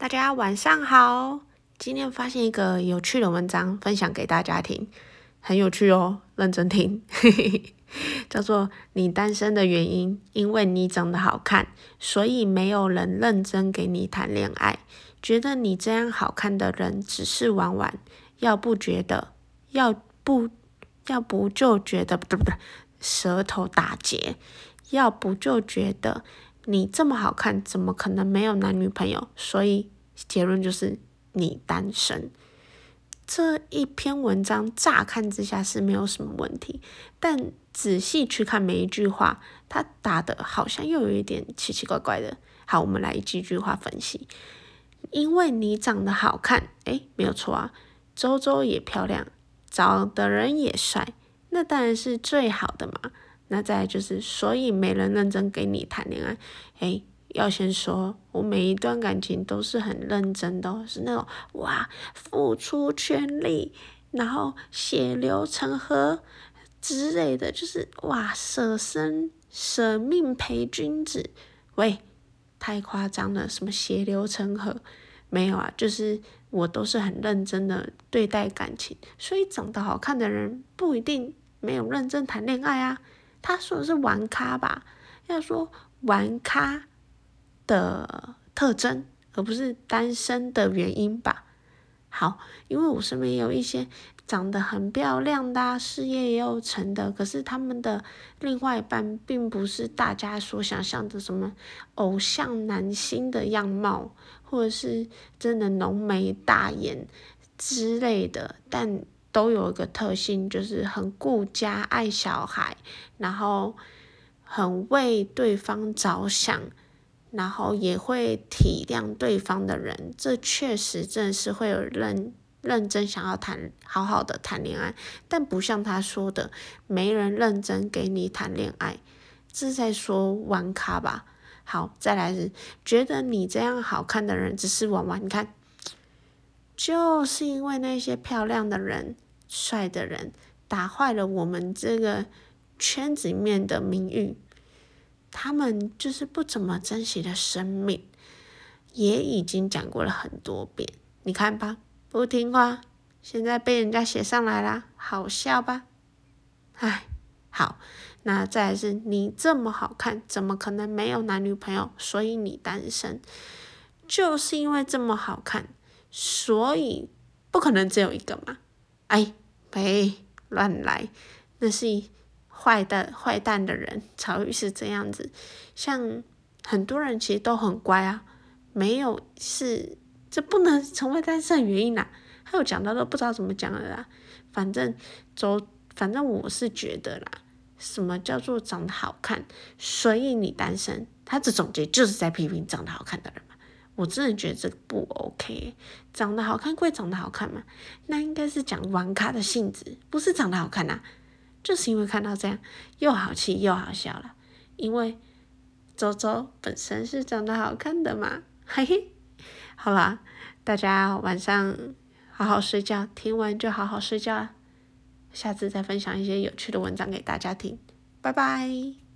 大家晚上好，今天发现一个有趣的文章，分享给大家听，很有趣哦，认真听，叫做“你单身的原因，因为你长得好看，所以没有人认真给你谈恋爱，觉得你这样好看的人只是玩玩，要不觉得，要不要不就觉得，不对不对，舌头打结，要不就觉得。”你这么好看，怎么可能没有男女朋友？所以结论就是你单身。这一篇文章乍看之下是没有什么问题，但仔细去看每一句话，它打的好像又有一点奇奇怪怪的。好，我们来一句句话分析。因为你长得好看，诶，没有错啊，周周也漂亮，找的人也帅，那当然是最好的嘛。那再就是，所以没人认真给你谈恋爱。诶，要先说，我每一段感情都是很认真的，是那种哇，付出全力，然后血流成河之类的，就是哇，舍身舍命陪君子。喂，太夸张了，什么血流成河？没有啊，就是我都是很认真的对待感情，所以长得好看的人不一定没有认真谈恋爱啊。他说的是玩咖吧？要说玩咖的特征，而不是单身的原因吧？好，因为我身边有一些长得很漂亮的、事业也有成的，可是他们的另外一半并不是大家所想象的什么偶像男星的样貌，或者是真的浓眉大眼之类的，但。都有一个特性，就是很顾家、爱小孩，然后很为对方着想，然后也会体谅对方的人。这确实真的是会有认认真想要谈好好的谈恋爱，但不像他说的，没人认真给你谈恋爱，这是在说玩咖吧？好，再来是觉得你这样好看的人只是玩玩，你看。就是因为那些漂亮的人、帅的人，打坏了我们这个圈子里面的名誉。他们就是不怎么珍惜的生命，也已经讲过了很多遍。你看吧，不听话，现在被人家写上来啦，好笑吧？唉，好，那再来是你这么好看，怎么可能没有男女朋友？所以你单身，就是因为这么好看。所以不可能只有一个嘛？哎，别乱来，那是坏的坏蛋的人才会是这样子。像很多人其实都很乖啊，没有是这不能成为单身的原因啦。还有讲到都不知道怎么讲了啦。反正走，反正我是觉得啦，什么叫做长得好看，所以你单身？他的总结就是在批评长得好看的人。我真的觉得这个不 OK，长得好看归长得好看嘛，那应该是讲玩咖的性质，不是长得好看呐、啊。就是因为看到这样又好气又好笑了，因为周周本身是长得好看的嘛，嘿嘿。好啦，大家晚上好好睡觉，听完就好好睡觉啊。下次再分享一些有趣的文章给大家听，拜拜。